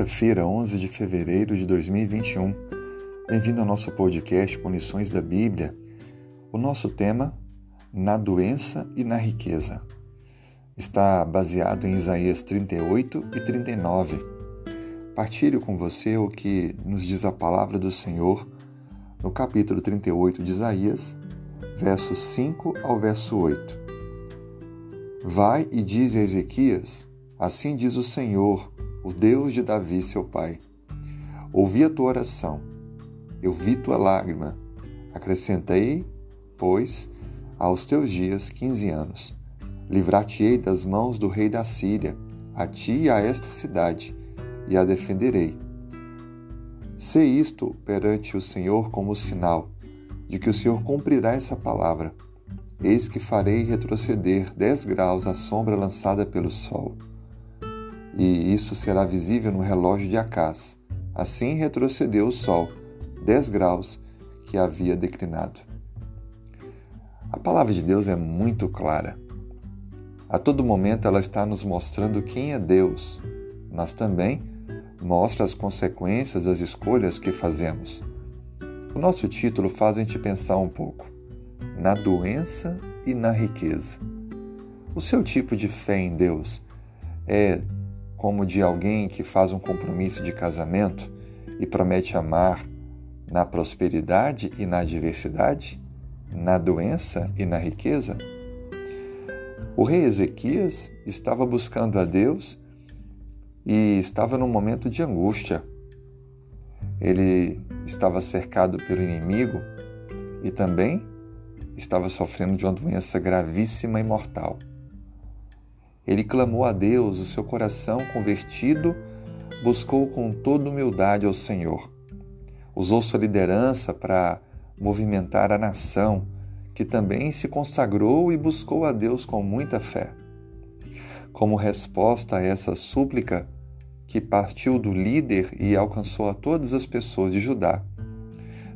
quinta-feira, 11 de fevereiro de 2021. Bem-vindo ao nosso podcast com lições da Bíblia. O nosso tema, na doença e na riqueza, está baseado em Isaías 38 e 39. Partilho com você o que nos diz a palavra do Senhor no capítulo 38 de Isaías, versos 5 ao verso 8. Vai e diz a Ezequias: Assim diz o Senhor, o Deus de Davi, seu pai. Ouvi a tua oração, eu vi tua lágrima. Acrescentei, pois, aos teus dias quinze anos. Livrar-te-ei das mãos do rei da Síria, a ti e a esta cidade, e a defenderei. Sei isto perante o Senhor como sinal de que o Senhor cumprirá essa palavra. Eis que farei retroceder dez graus a sombra lançada pelo sol e isso será visível no relógio de Acás. Assim retrocedeu o sol, dez graus que havia declinado. A palavra de Deus é muito clara. A todo momento ela está nos mostrando quem é Deus, mas também mostra as consequências das escolhas que fazemos. O nosso título faz a gente pensar um pouco na doença e na riqueza. O seu tipo de fé em Deus é como de alguém que faz um compromisso de casamento e promete amar na prosperidade e na adversidade, na doença e na riqueza? O rei Ezequias estava buscando a Deus e estava num momento de angústia. Ele estava cercado pelo inimigo e também estava sofrendo de uma doença gravíssima e mortal. Ele clamou a Deus, o seu coração convertido buscou com toda humildade ao Senhor. Usou sua liderança para movimentar a nação, que também se consagrou e buscou a Deus com muita fé. Como resposta a essa súplica, que partiu do líder e alcançou a todas as pessoas de Judá,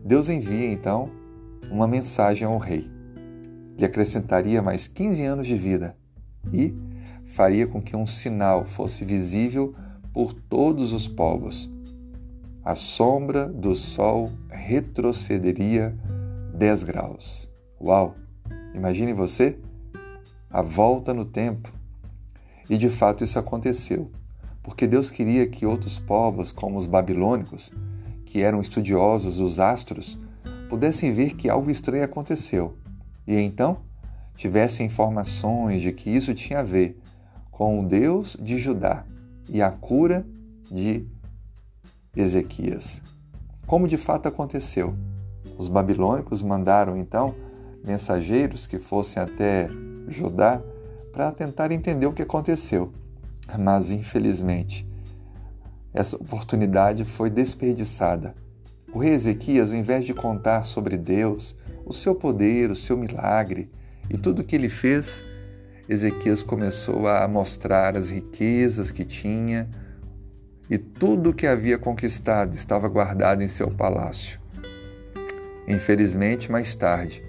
Deus envia então uma mensagem ao rei. Lhe acrescentaria mais 15 anos de vida e faria com que um sinal fosse visível por todos os povos. A sombra do sol retrocederia 10 graus. Uau! Imagine você a volta no tempo. E de fato isso aconteceu, porque Deus queria que outros povos, como os babilônicos, que eram estudiosos dos astros, pudessem ver que algo estranho aconteceu e então tivessem informações de que isso tinha a ver com o Deus de Judá e a cura de Ezequias. Como de fato aconteceu? Os babilônicos mandaram então mensageiros que fossem até Judá para tentar entender o que aconteceu. Mas infelizmente, essa oportunidade foi desperdiçada. O rei Ezequias, ao invés de contar sobre Deus, o seu poder, o seu milagre e tudo o que ele fez, Ezequias começou a mostrar as riquezas que tinha e tudo o que havia conquistado estava guardado em seu palácio. Infelizmente, mais tarde,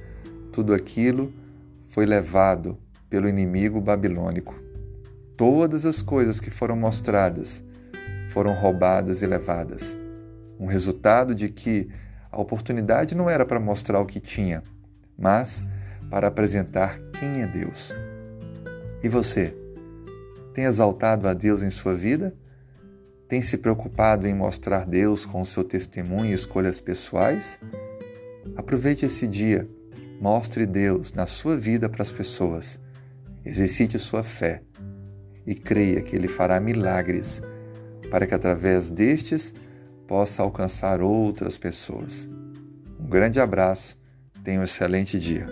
tudo aquilo foi levado pelo inimigo babilônico. Todas as coisas que foram mostradas foram roubadas e levadas. Um resultado de que a oportunidade não era para mostrar o que tinha, mas para apresentar quem é Deus. E você? Tem exaltado a Deus em sua vida? Tem se preocupado em mostrar Deus com o seu testemunho e escolhas pessoais? Aproveite esse dia, mostre Deus na sua vida para as pessoas. Exercite sua fé e creia que Ele fará milagres para que através destes possa alcançar outras pessoas. Um grande abraço, tenha um excelente dia.